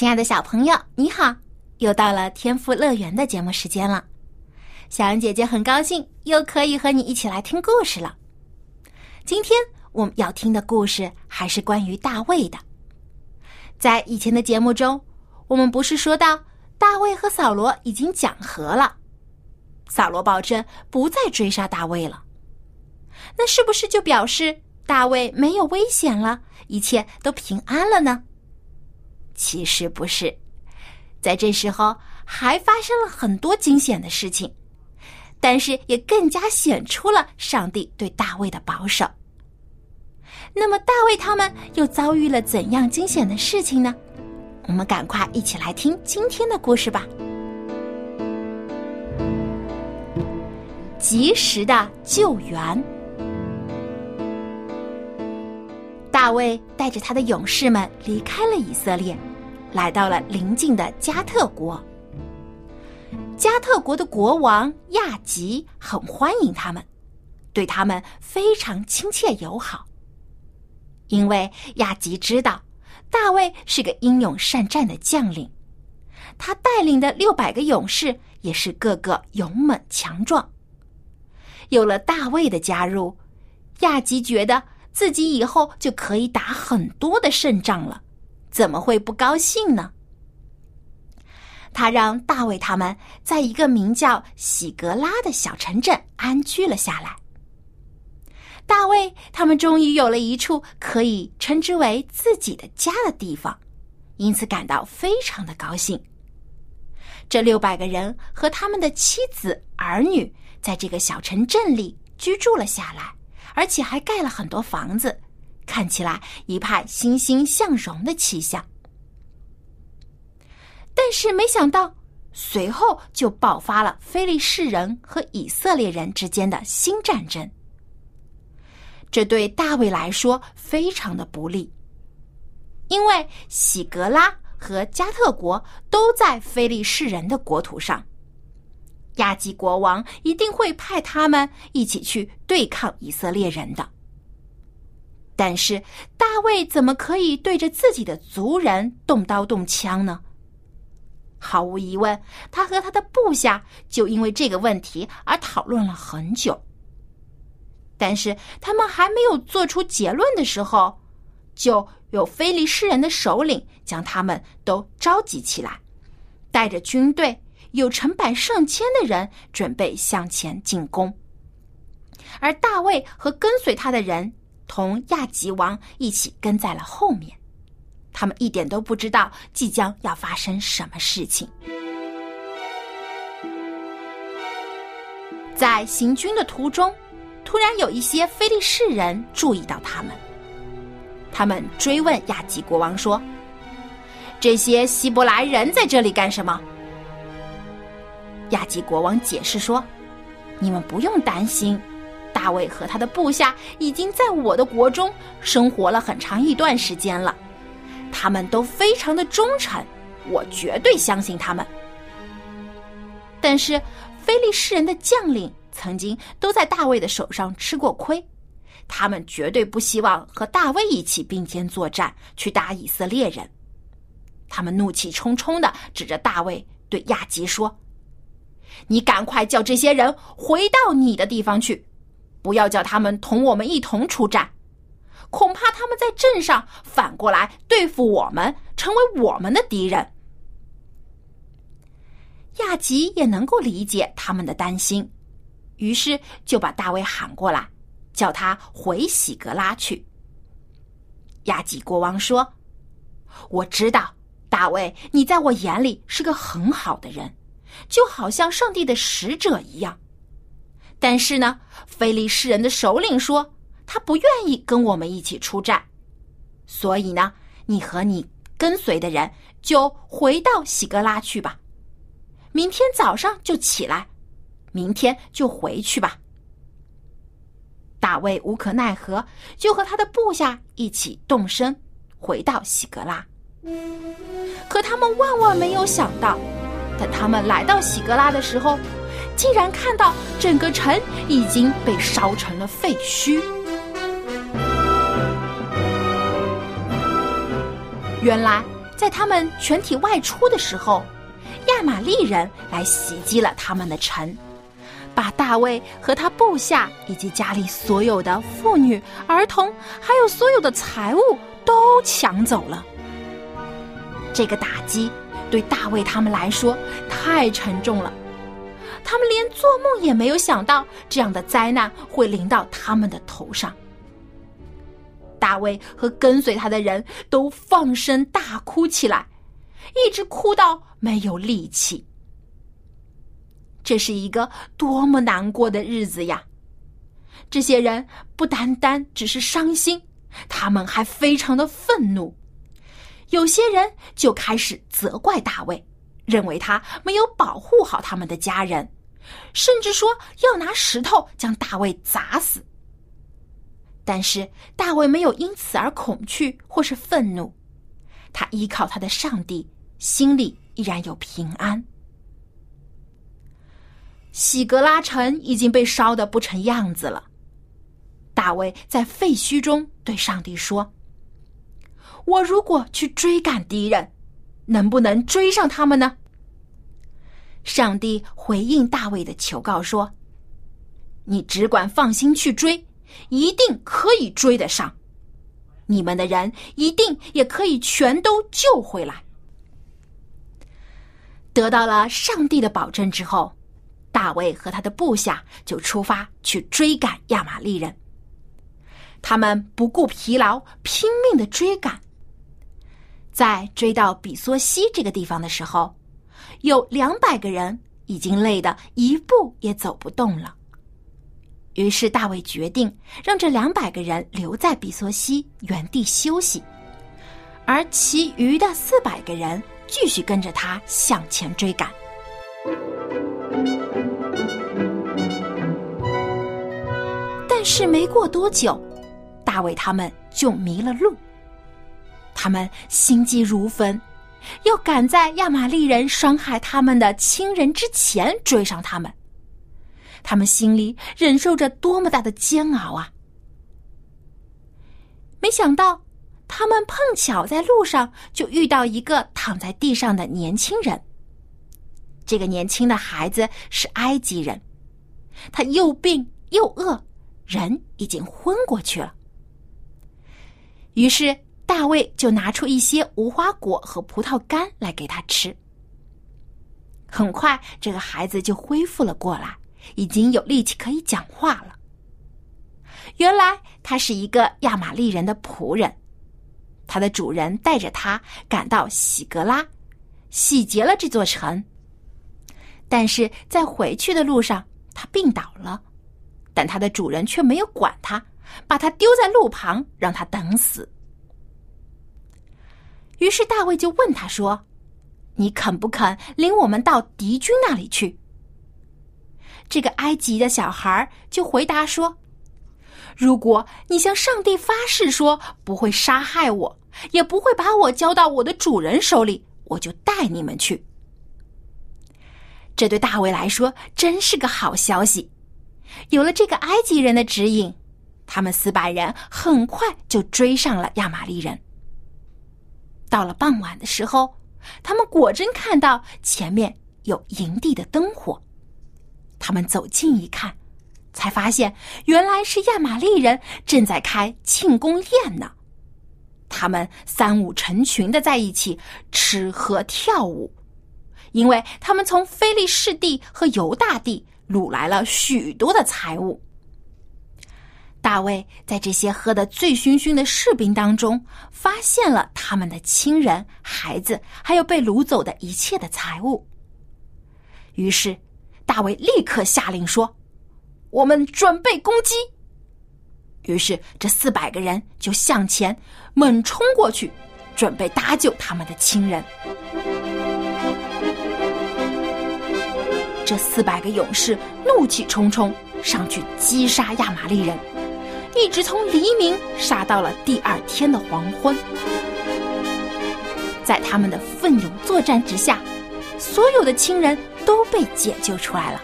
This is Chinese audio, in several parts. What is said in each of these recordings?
亲爱的小朋友，你好！又到了天赋乐园的节目时间了。小杨姐姐很高兴又可以和你一起来听故事了。今天我们要听的故事还是关于大卫的。在以前的节目中，我们不是说到大卫和扫罗已经讲和了，扫罗保证不再追杀大卫了。那是不是就表示大卫没有危险了，一切都平安了呢？其实不是，在这时候还发生了很多惊险的事情，但是也更加显出了上帝对大卫的保守。那么大卫他们又遭遇了怎样惊险的事情呢？我们赶快一起来听今天的故事吧。及时的救援，大卫带着他的勇士们离开了以色列。来到了邻近的加特国。加特国的国王亚吉很欢迎他们，对他们非常亲切友好。因为亚吉知道大卫是个英勇善战的将领，他带领的六百个勇士也是个个勇猛强壮。有了大卫的加入，亚吉觉得自己以后就可以打很多的胜仗了。怎么会不高兴呢？他让大卫他们在一个名叫喜格拉的小城镇安居了下来。大卫他们终于有了一处可以称之为自己的家的地方，因此感到非常的高兴。这六百个人和他们的妻子儿女在这个小城镇里居住了下来，而且还盖了很多房子。看起来一派欣欣向荣的气象，但是没想到随后就爆发了非利士人和以色列人之间的新战争。这对大卫来说非常的不利，因为喜格拉和加特国都在非利士人的国土上，亚基国王一定会派他们一起去对抗以色列人的。但是大卫怎么可以对着自己的族人动刀动枪呢？毫无疑问，他和他的部下就因为这个问题而讨论了很久。但是他们还没有做出结论的时候，就有非利士人的首领将他们都召集起来，带着军队，有成百上千的人准备向前进攻。而大卫和跟随他的人。同亚吉王一起跟在了后面，他们一点都不知道即将要发生什么事情。在行军的途中，突然有一些非利士人注意到他们，他们追问亚吉国王说：“这些希伯来人在这里干什么？”亚吉国王解释说：“你们不用担心。”大卫和他的部下已经在我的国中生活了很长一段时间了，他们都非常的忠诚，我绝对相信他们。但是，非利士人的将领曾经都在大卫的手上吃过亏，他们绝对不希望和大卫一起并肩作战去打以色列人。他们怒气冲冲的指着大卫对亚吉说：“你赶快叫这些人回到你的地方去。”不要叫他们同我们一同出战，恐怕他们在镇上反过来对付我们，成为我们的敌人。亚吉也能够理解他们的担心，于是就把大卫喊过来，叫他回喜格拉去。亚吉国王说：“我知道，大卫，你在我眼里是个很好的人，就好像上帝的使者一样。”但是呢，菲利士人的首领说他不愿意跟我们一起出战，所以呢，你和你跟随的人就回到喜格拉去吧。明天早上就起来，明天就回去吧。”大卫无可奈何，就和他的部下一起动身，回到喜格拉。可他们万万没有想到，等他们来到喜格拉的时候，竟然看到整个城已经被烧成了废墟。原来，在他们全体外出的时候，亚玛力人来袭击了他们的城，把大卫和他部下以及家里所有的妇女、儿童，还有所有的财物都抢走了。这个打击对大卫他们来说太沉重了，他们连做梦也没有想到这样的灾难会临到他们的头上。大卫和跟随他的人都放声大哭起来，一直哭到没有力气。这是一个多么难过的日子呀！这些人不单单只是伤心，他们还非常的愤怒。有些人就开始责怪大卫，认为他没有保护好他们的家人，甚至说要拿石头将大卫砸死。但是大卫没有因此而恐惧或是愤怒，他依靠他的上帝，心里依然有平安。喜格拉城已经被烧得不成样子了，大卫在废墟中对上帝说。我如果去追赶敌人，能不能追上他们呢？上帝回应大卫的求告说：“你只管放心去追，一定可以追得上。你们的人一定也可以全都救回来。”得到了上帝的保证之后，大卫和他的部下就出发去追赶亚玛利人。他们不顾疲劳，拼命的追赶。在追到比索西这个地方的时候，有两百个人已经累得一步也走不动了。于是大卫决定让这两百个人留在比索西原地休息，而其余的四百个人继续跟着他向前追赶。但是没过多久，大卫他们就迷了路。他们心急如焚，要赶在亚玛利人伤害他们的亲人之前追上他们。他们心里忍受着多么大的煎熬啊！没想到，他们碰巧在路上就遇到一个躺在地上的年轻人。这个年轻的孩子是埃及人，他又病又饿，人已经昏过去了。于是。大卫就拿出一些无花果和葡萄干来给他吃。很快，这个孩子就恢复了过来，已经有力气可以讲话了。原来他是一个亚玛利人的仆人，他的主人带着他赶到喜格拉，洗劫了这座城。但是在回去的路上，他病倒了，但他的主人却没有管他，把他丢在路旁，让他等死。于是大卫就问他说：“你肯不肯领我们到敌军那里去？”这个埃及的小孩就回答说：“如果你向上帝发誓说不会杀害我，也不会把我交到我的主人手里，我就带你们去。”这对大卫来说真是个好消息。有了这个埃及人的指引，他们四百人很快就追上了亚玛力人。到了傍晚的时候，他们果真看到前面有营地的灯火。他们走近一看，才发现原来是亚玛力人正在开庆功宴呢。他们三五成群的在一起吃喝跳舞，因为他们从菲利士地和犹大地掳来了许多的财物。大卫在这些喝得醉醺醺的士兵当中，发现了他们的亲人、孩子，还有被掳走的一切的财物。于是，大卫立刻下令说：“我们准备攻击。”于是这四百个人就向前猛冲过去，准备搭救他们的亲人。这四百个勇士怒气冲冲上去击杀亚玛力人，一直从黎明杀到了第二天的黄昏。在他们的奋勇作战之下，所有的亲人都被解救出来了。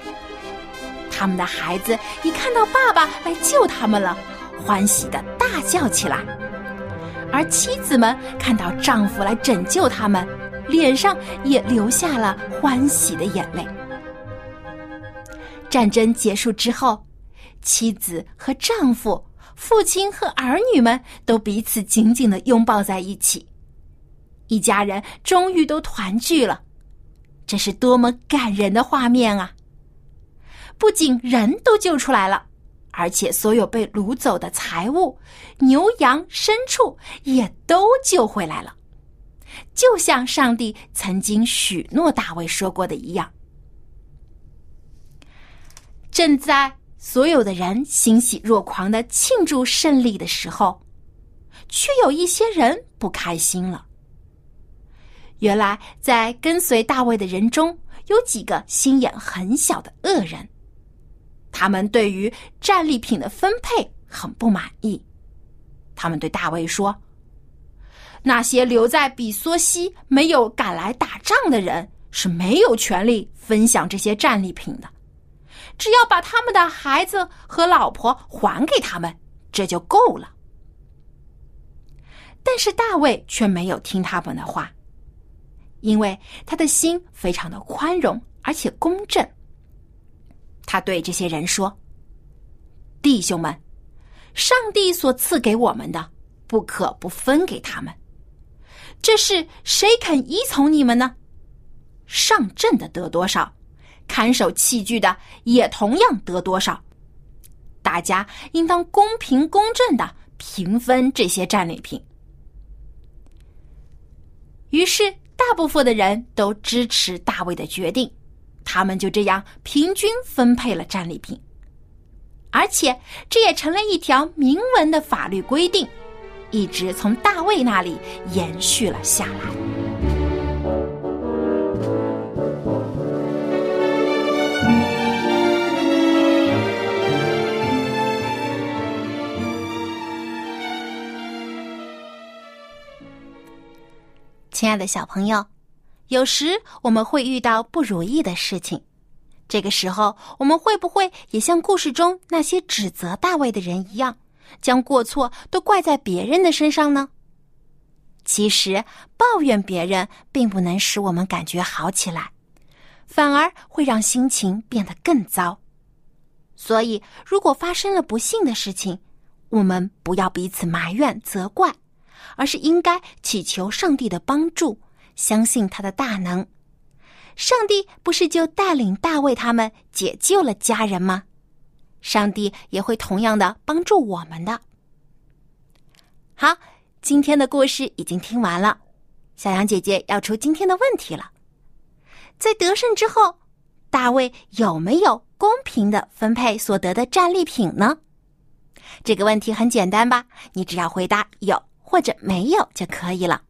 他们的孩子一看到爸爸来救他们了，欢喜的大叫起来；而妻子们看到丈夫来拯救他们，脸上也流下了欢喜的眼泪。战争结束之后，妻子和丈夫、父亲和儿女们都彼此紧紧的拥抱在一起。一家人终于都团聚了，这是多么感人的画面啊！不仅人都救出来了，而且所有被掳走的财物、牛羊、牲畜也都救回来了，就像上帝曾经许诺大卫说过的一样。正在所有的人欣喜若狂的庆祝胜利的时候，却有一些人不开心了。原来，在跟随大卫的人中有几个心眼很小的恶人，他们对于战利品的分配很不满意。他们对大卫说：“那些留在比索西没有赶来打仗的人是没有权利分享这些战利品的。”只要把他们的孩子和老婆还给他们，这就够了。但是大卫却没有听他们的话，因为他的心非常的宽容而且公正。他对这些人说：“弟兄们，上帝所赐给我们的，不可不分给他们。这是谁肯依从你们呢？上阵的得多少？”看守器具的也同样得多少？大家应当公平公正的平分这些战利品。于是，大部分的人都支持大卫的决定，他们就这样平均分配了战利品，而且这也成了一条明文的法律规定，一直从大卫那里延续了下来。亲爱的小朋友，有时我们会遇到不如意的事情，这个时候我们会不会也像故事中那些指责大卫的人一样，将过错都怪在别人的身上呢？其实抱怨别人并不能使我们感觉好起来，反而会让心情变得更糟。所以，如果发生了不幸的事情，我们不要彼此埋怨责怪。而是应该祈求上帝的帮助，相信他的大能。上帝不是就带领大卫他们解救了家人吗？上帝也会同样的帮助我们的。好，今天的故事已经听完了，小羊姐姐要出今天的问题了。在得胜之后，大卫有没有公平的分配所得的战利品呢？这个问题很简单吧？你只要回答有。或者没有就可以了。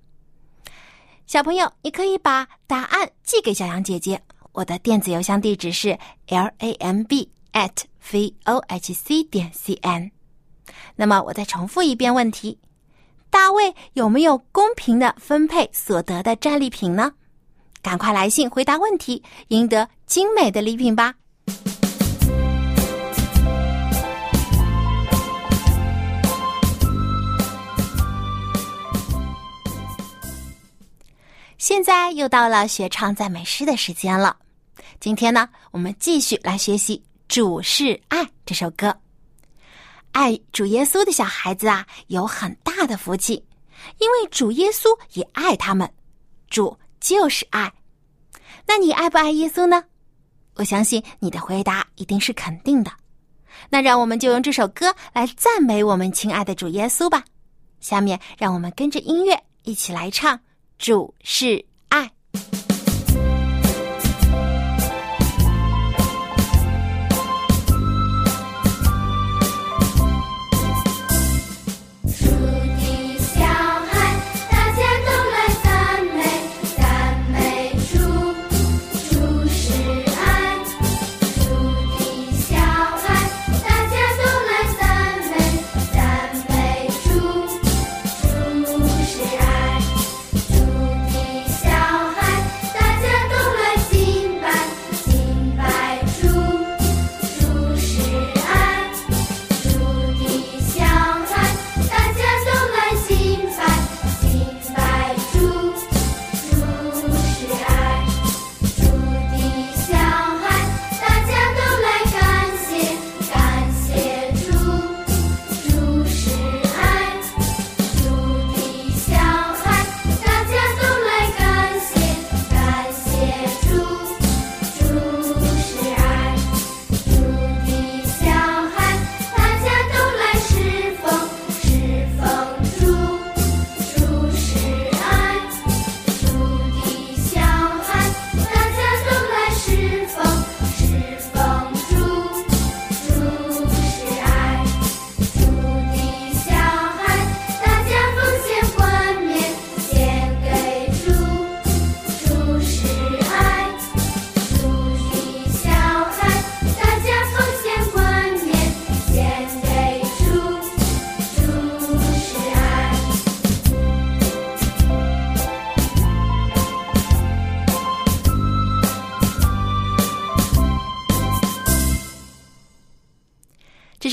小朋友，你可以把答案寄给小羊姐姐。我的电子邮箱地址是 l a m b at v o h c 点 c n。那么，我再重复一遍问题：大卫有没有公平的分配所得的战利品呢？赶快来信回答问题，赢得精美的礼品吧！现在又到了学唱赞美诗的时间了。今天呢，我们继续来学习《主是爱》这首歌。爱主耶稣的小孩子啊，有很大的福气，因为主耶稣也爱他们。主就是爱。那你爱不爱耶稣呢？我相信你的回答一定是肯定的。那让我们就用这首歌来赞美我们亲爱的主耶稣吧。下面让我们跟着音乐一起来唱。主事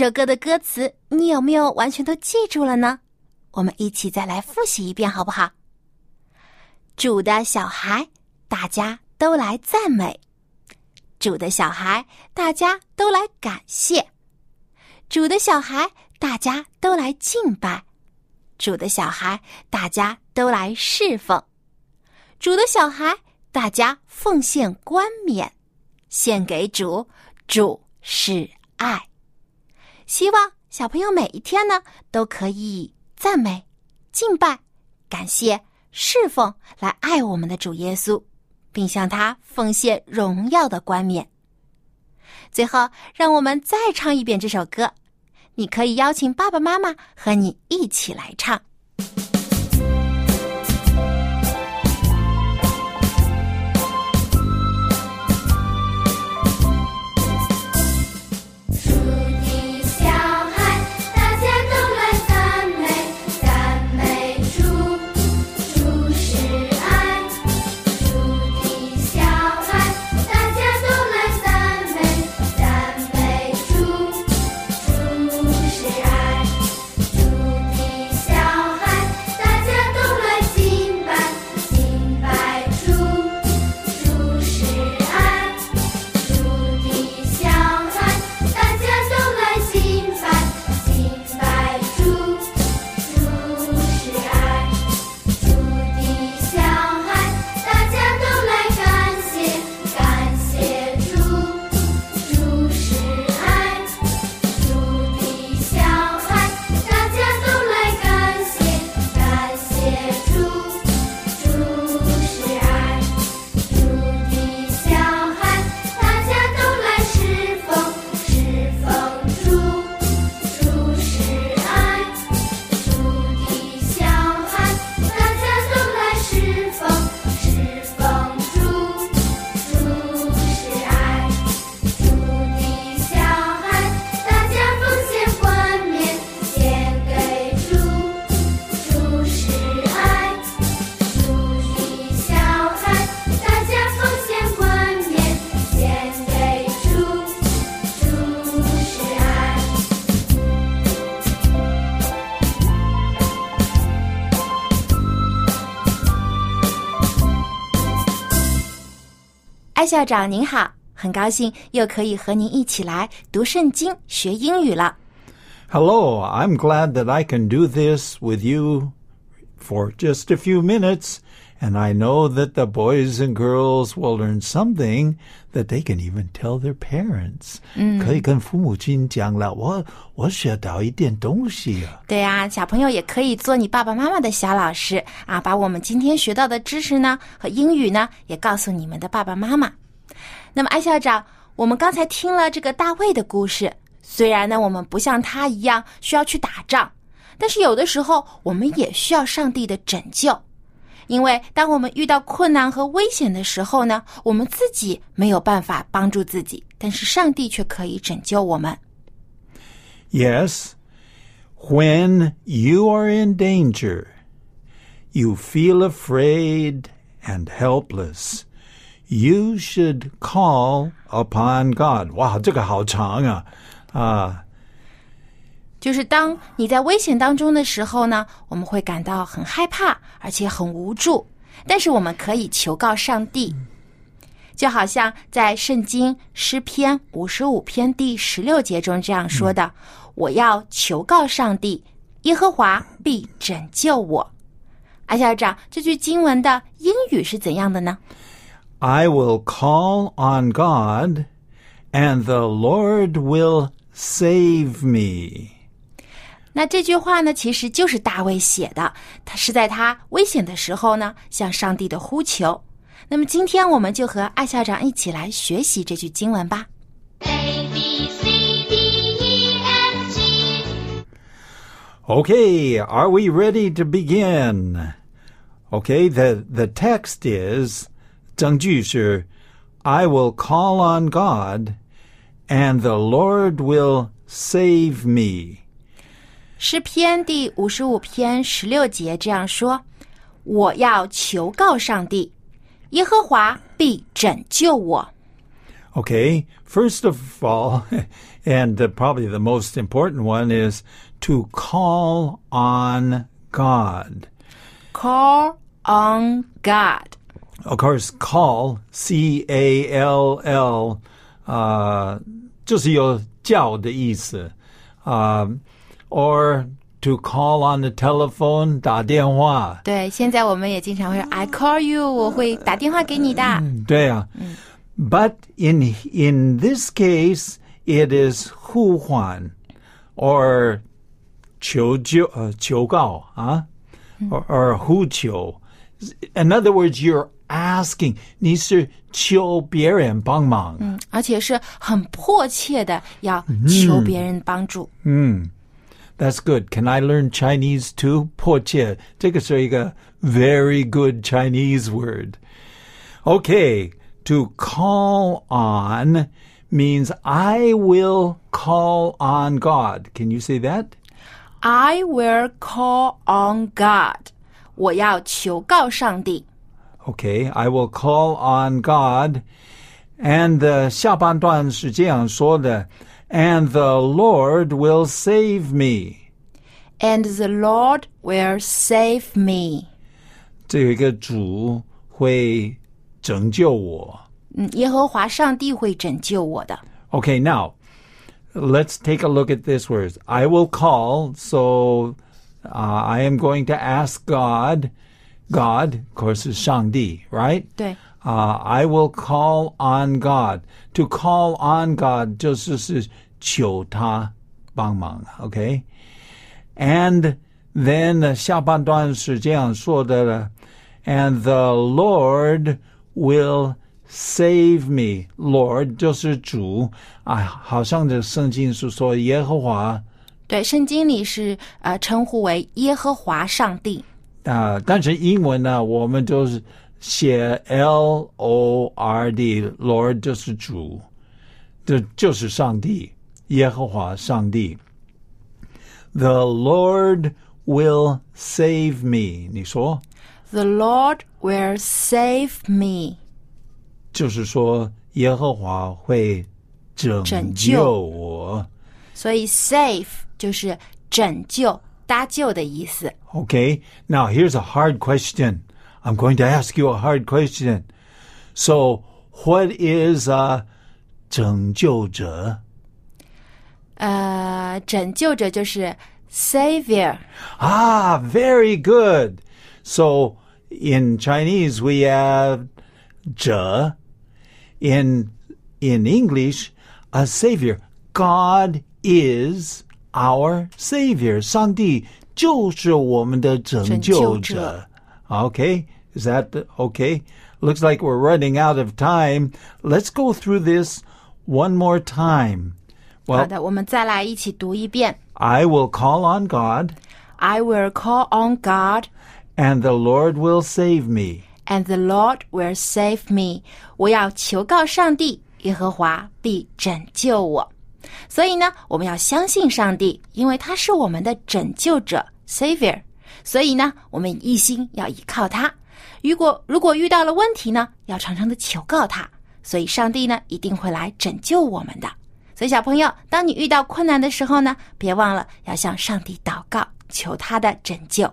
这首歌的歌词，你有没有完全都记住了呢？我们一起再来复习一遍，好不好？主的小孩，大家都来赞美；主的小孩，大家都来感谢；主的小孩，大家都来敬拜；主的小孩，大家都来侍奉；主的小孩，大家奉献冠冕，献给主。主是爱。希望小朋友每一天呢，都可以赞美、敬拜、感谢、侍奉，来爱我们的主耶稣，并向他奉献荣耀的冠冕。最后，让我们再唱一遍这首歌。你可以邀请爸爸妈妈和你一起来唱。校长您好，很高兴又可以和您一起来读圣经、学英语了。Hello, I'm glad that I can do this with you for just a few minutes, and I know that the boys and girls will learn something that they can even tell their parents. 可以跟父母亲讲了，我我学到一点东西啊。对呀、小朋友也可以做你爸爸妈妈的小老师啊，把我们今天学到的知识呢和英语呢，也告诉你们的爸爸妈妈。 那么，艾校长，我们刚才听了这个大卫的故事，虽然呢我们不像他一样需要去打仗，但是有的时候我们也需要上帝的拯救，因为当我们遇到困难和危险的时候呢，我们自己没有办法帮助自己，但是上帝却可以拯救我们。Yes, when you are in danger, you feel afraid and helpless. You should call upon God. 哇，这个好长啊！啊，就是当你在危险当中的时候呢，我们会感到很害怕，而且很无助。但是我们可以求告上帝，就好像在圣经诗篇五十五篇第十六节中这样说的：“我要求告上帝，耶和华必拯救我。”艾校长，这句经文的英语是怎样的呢？I will call on God, and the Lord will save me. 那这句话呢，其实就是大卫写的，他是在他危险的时候呢，向上帝的呼求。那么今天我们就和艾校长一起来学习这句经文吧。 A B C D E F G Okay, are we ready to begin? Okay, the, the text is 证据是 I will call on God, and the Lord will save me. 诗篇第五十五篇十六节这样说：“我要求告上帝，耶和华必拯救我。 Okay, first of all, and uh, probably the most important one is to call on God. Call on God. Of course, call, C A L L, 呃，就是有叫的意思，啊、or to call on the telephone 打电话，对，现在我们也经常会说 I call you，我会打电话给你的。对啊。But in in this case, it is 呼唤 or 求救呃求告啊 or, or 呼求。In other words, you're asking 你是求别人帮忙。嗯，而且是很迫切的要求别人帮助。 That's good. Can I learn Chinese too? 迫切，这个是一个 very good Chinese word. Okay, to call on means I will call on God. Can you say that? I will call on God，我要求告上帝。 Okay, I will call on God. And the 下半段是这样说的 And the Lord will save me. And the Lord will save me。这有一个主会拯救我。嗯，耶和华上帝会拯救我的。 Okay, now let's take a look at this word. I will call, so uh, I am going to ask God. God, of course, is 上帝, right? 对， Uh, I will call on God. To call on God 就是是求他帮忙, okay? And then 呃下半段是这样说的了 And the Lord will save me. Lord 就是主，啊，好像这圣经是说耶和华，对，圣经里是呃称呼为耶和华上帝。 啊、但是英文呢，我们就是写 L O R D，Lord 就是主，这就是上帝，耶和华上帝。The Lord will save me。你说，The Lord will save me。就是说耶和华会拯拯救救我。所以 save 就是拯救、搭救的意思。Okay, now here's a hard question. I'm going to ask you a hard question. So, what is a 拯救者?呃，拯救者就是 savior。 Ah, very good. So, in Chinese we have 者. In in English, a savior. God is our savior. 上帝 就是我们的拯救者。拯救者。 Okay, is that the- okay? Looks like we're running out of time. Let's go through this one more time. 好 Well, 的，我们再来一起读一遍。 I will call on God, I will call on God, and the Lord will save me. and the Lord will save me。我要求告上帝，耶和华必拯救我。 所以呢，我们要相信上帝，因为他是我们的拯救者 （Savior）。所以呢，我们一心要依靠他。如果如果遇到了问题呢，要常常的求告他。所以上帝呢，一定会来拯救我们的。所以小朋友，当你遇到困难的时候呢，别忘了要向上帝祷告，求他的拯救。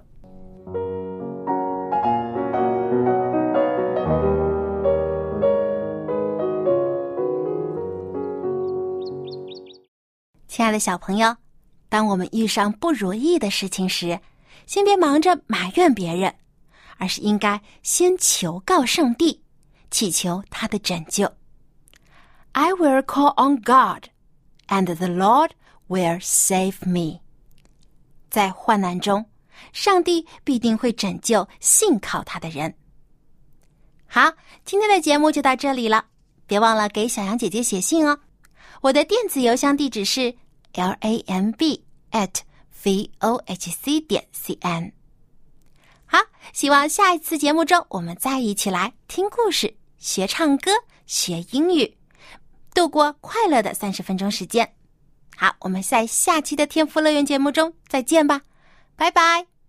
亲爱的小朋友，当我们遇上不如意的事情时，先别忙着埋怨别人，而是应该先求告上帝，祈求他的拯救。I will call on God, and the Lord will save me。在患难中，上帝必定会拯救信靠他的人。好，今天的节目就到这里了，别忘了给小羊姐姐写信哦。我的电子邮箱地址是 l a m b at v o h c 点 c n。好，希望下一次节目中我们再一起来听故事、学唱歌、学英语，度过快乐的三十分钟时间。好，我们在下期的天赋乐园节目中再见吧，拜拜。